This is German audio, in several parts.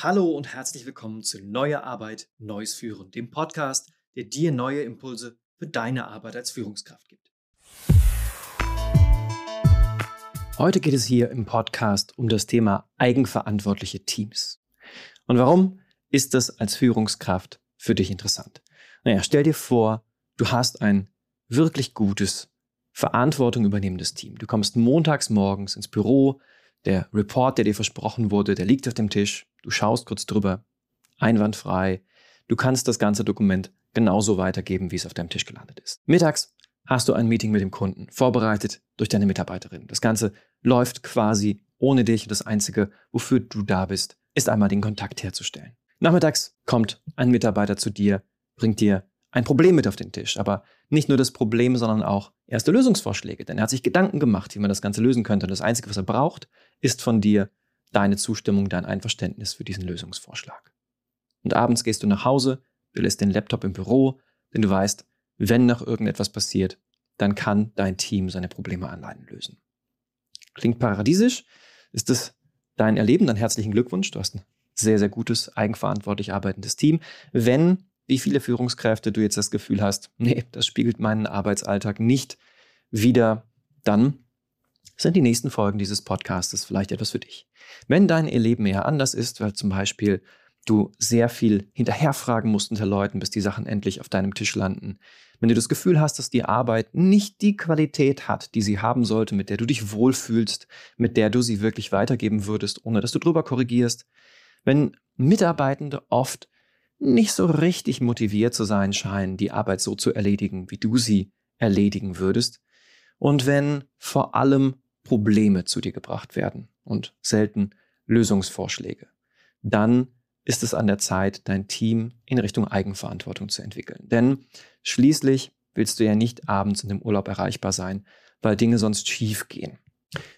Hallo und herzlich willkommen zu Neue Arbeit, Neues Führen, dem Podcast, der dir neue Impulse für deine Arbeit als Führungskraft gibt. Heute geht es hier im Podcast um das Thema eigenverantwortliche Teams. Und warum ist das als Führungskraft für dich interessant? Naja, stell dir vor, du hast ein wirklich gutes, Verantwortung übernehmendes Team. Du kommst montags morgens ins Büro, der Report, der dir versprochen wurde, der liegt auf dem Tisch. Du schaust kurz drüber, einwandfrei. Du kannst das ganze Dokument genauso weitergeben, wie es auf deinem Tisch gelandet ist. Mittags hast du ein Meeting mit dem Kunden, vorbereitet durch deine Mitarbeiterin. Das Ganze läuft quasi ohne dich. Das Einzige, wofür du da bist, ist einmal den Kontakt herzustellen. Nachmittags kommt ein Mitarbeiter zu dir, bringt dir ein Problem mit auf den Tisch. Aber nicht nur das Problem, sondern auch erste Lösungsvorschläge. Denn er hat sich Gedanken gemacht, wie man das Ganze lösen könnte. Und das Einzige, was er braucht, ist von dir deine Zustimmung, dein Einverständnis für diesen Lösungsvorschlag. Und abends gehst du nach Hause, du lässt den Laptop im Büro, denn du weißt, wenn noch irgendetwas passiert, dann kann dein Team seine Probleme allein lösen. Klingt paradiesisch? Ist es dein Erleben? Dann herzlichen Glückwunsch. Du hast ein sehr, sehr gutes, eigenverantwortlich arbeitendes Team. Wenn wie viele Führungskräfte du jetzt das Gefühl hast, nee, das spiegelt meinen Arbeitsalltag nicht wieder, dann sind die nächsten Folgen dieses Podcasts vielleicht etwas für dich. Wenn dein Erleben eher anders ist, weil zum Beispiel du sehr viel hinterherfragen musst unter Leuten, bis die Sachen endlich auf deinem Tisch landen, wenn du das Gefühl hast, dass die Arbeit nicht die Qualität hat, die sie haben sollte, mit der du dich wohlfühlst, mit der du sie wirklich weitergeben würdest, ohne dass du drüber korrigierst, wenn Mitarbeitende oft nicht so richtig motiviert zu sein scheinen, die Arbeit so zu erledigen, wie du sie erledigen würdest, und wenn vor allem Probleme zu dir gebracht werden und selten Lösungsvorschläge, dann ist es an der Zeit, dein Team in Richtung Eigenverantwortung zu entwickeln. Denn schließlich willst du ja nicht abends in dem Urlaub erreichbar sein, weil Dinge sonst schief gehen.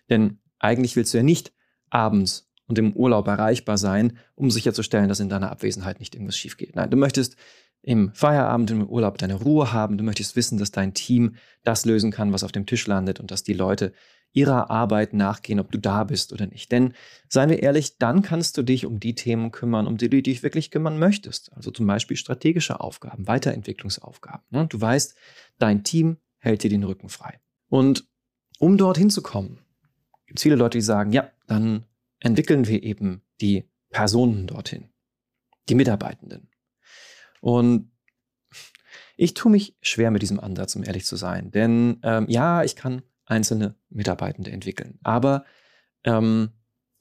Denn eigentlich willst du ja nicht abends und im Urlaub erreichbar sein, um sicherzustellen, dass in deiner Abwesenheit nicht irgendwas schief geht. Nein, du möchtest im Feierabend, im Urlaub deine Ruhe haben. Du möchtest wissen, dass dein Team das lösen kann, was auf dem Tisch landet und dass die Leute ihrer Arbeit nachgehen, ob du da bist oder nicht. Denn seien wir ehrlich, dann kannst du dich um die Themen kümmern, um die du dich wirklich kümmern möchtest. Also zum Beispiel strategische Aufgaben, Weiterentwicklungsaufgaben. Ne? Du weißt, dein Team hält dir den Rücken frei. Und um dorthin zu kommen, gibt es viele Leute, die sagen, ja, dann entwickeln wir eben die Personen dorthin, die Mitarbeitenden. Und ich tue mich schwer mit diesem Ansatz, um ehrlich zu sein. Denn ähm, ja, ich kann einzelne Mitarbeitende entwickeln. Aber ähm,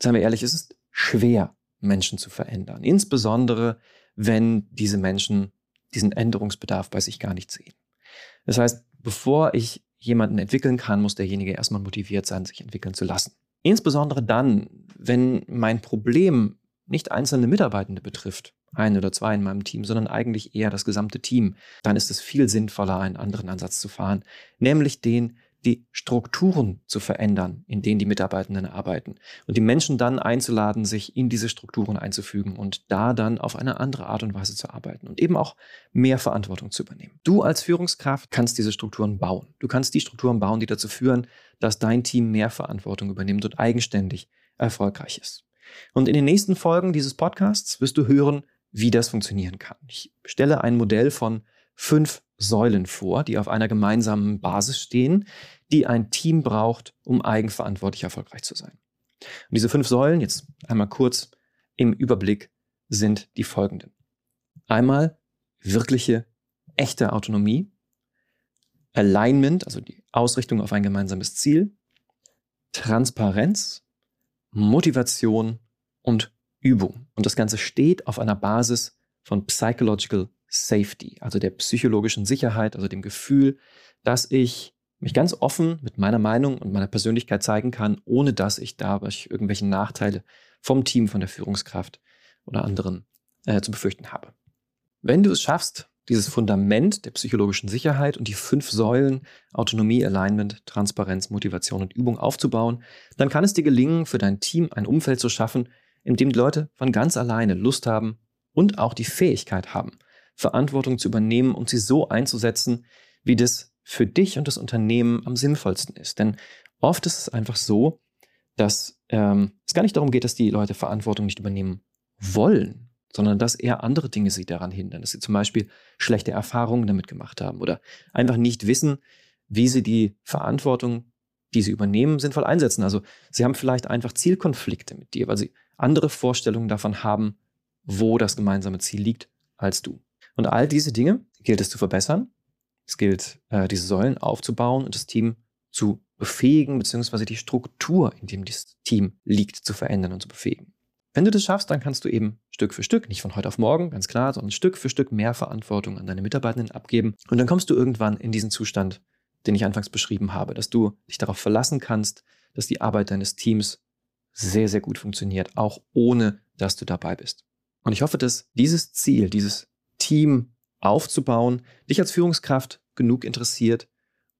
seien wir ehrlich, es ist schwer, Menschen zu verändern. Insbesondere, wenn diese Menschen diesen Änderungsbedarf bei sich gar nicht sehen. Das heißt, bevor ich jemanden entwickeln kann, muss derjenige erstmal motiviert sein, sich entwickeln zu lassen. Insbesondere dann, wenn mein Problem nicht einzelne Mitarbeitende betrifft, ein oder zwei in meinem Team, sondern eigentlich eher das gesamte Team, dann ist es viel sinnvoller, einen anderen Ansatz zu fahren, nämlich den, die Strukturen zu verändern, in denen die Mitarbeitenden arbeiten und die Menschen dann einzuladen, sich in diese Strukturen einzufügen und da dann auf eine andere Art und Weise zu arbeiten und eben auch mehr Verantwortung zu übernehmen. Du als Führungskraft kannst diese Strukturen bauen. Du kannst die Strukturen bauen, die dazu führen, dass dein Team mehr Verantwortung übernimmt und eigenständig erfolgreich ist. Und in den nächsten Folgen dieses Podcasts wirst du hören, wie das funktionieren kann. Ich stelle ein Modell von fünf Säulen vor, die auf einer gemeinsamen Basis stehen, die ein Team braucht, um eigenverantwortlich erfolgreich zu sein. Und diese fünf Säulen, jetzt einmal kurz im Überblick, sind die folgenden. Einmal wirkliche, echte Autonomie, Alignment, also die Ausrichtung auf ein gemeinsames Ziel, Transparenz, Motivation und Übung. Und das Ganze steht auf einer Basis von Psychological Safety, also der psychologischen Sicherheit, also dem Gefühl, dass ich mich ganz offen mit meiner Meinung und meiner Persönlichkeit zeigen kann, ohne dass ich dadurch irgendwelche Nachteile vom Team, von der Führungskraft oder anderen äh, zu befürchten habe. Wenn du es schaffst, dieses Fundament der psychologischen Sicherheit und die fünf Säulen Autonomie, Alignment, Transparenz, Motivation und Übung aufzubauen, dann kann es dir gelingen, für dein Team ein Umfeld zu schaffen, in dem die Leute von ganz alleine Lust haben und auch die Fähigkeit haben, Verantwortung zu übernehmen und sie so einzusetzen, wie das für dich und das Unternehmen am sinnvollsten ist. Denn oft ist es einfach so, dass ähm, es gar nicht darum geht, dass die Leute Verantwortung nicht übernehmen wollen, sondern dass eher andere Dinge sie daran hindern, dass sie zum Beispiel schlechte Erfahrungen damit gemacht haben oder einfach nicht wissen, wie sie die Verantwortung, die sie übernehmen, sinnvoll einsetzen. Also sie haben vielleicht einfach Zielkonflikte mit dir, weil sie andere Vorstellungen davon haben, wo das gemeinsame Ziel liegt, als du. Und all diese Dinge gilt es zu verbessern. Es gilt, äh, diese Säulen aufzubauen und das Team zu befähigen, beziehungsweise die Struktur, in dem das Team liegt, zu verändern und zu befähigen. Wenn du das schaffst, dann kannst du eben Stück für Stück, nicht von heute auf morgen, ganz klar, sondern Stück für Stück mehr Verantwortung an deine Mitarbeitenden abgeben. Und dann kommst du irgendwann in diesen Zustand, den ich anfangs beschrieben habe, dass du dich darauf verlassen kannst, dass die Arbeit deines Teams sehr, sehr gut funktioniert, auch ohne dass du dabei bist. Und ich hoffe, dass dieses Ziel, dieses Team aufzubauen, dich als Führungskraft genug interessiert,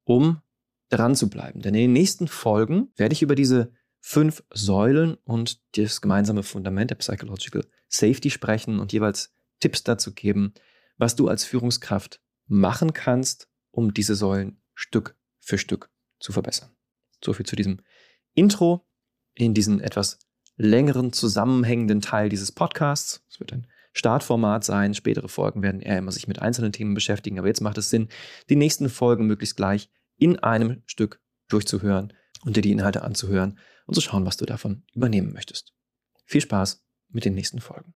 um dran zu bleiben. Denn in den nächsten Folgen werde ich über diese fünf Säulen und das gemeinsame Fundament der Psychological Safety sprechen und jeweils Tipps dazu geben, was du als Führungskraft machen kannst, um diese Säulen Stück für Stück zu verbessern. So viel zu diesem Intro in diesen etwas längeren zusammenhängenden Teil dieses Podcasts. Es wird ein Startformat sein. Spätere Folgen werden eher immer sich mit einzelnen Themen beschäftigen. Aber jetzt macht es Sinn, die nächsten Folgen möglichst gleich in einem Stück durchzuhören und dir die Inhalte anzuhören und zu schauen, was du davon übernehmen möchtest. Viel Spaß mit den nächsten Folgen.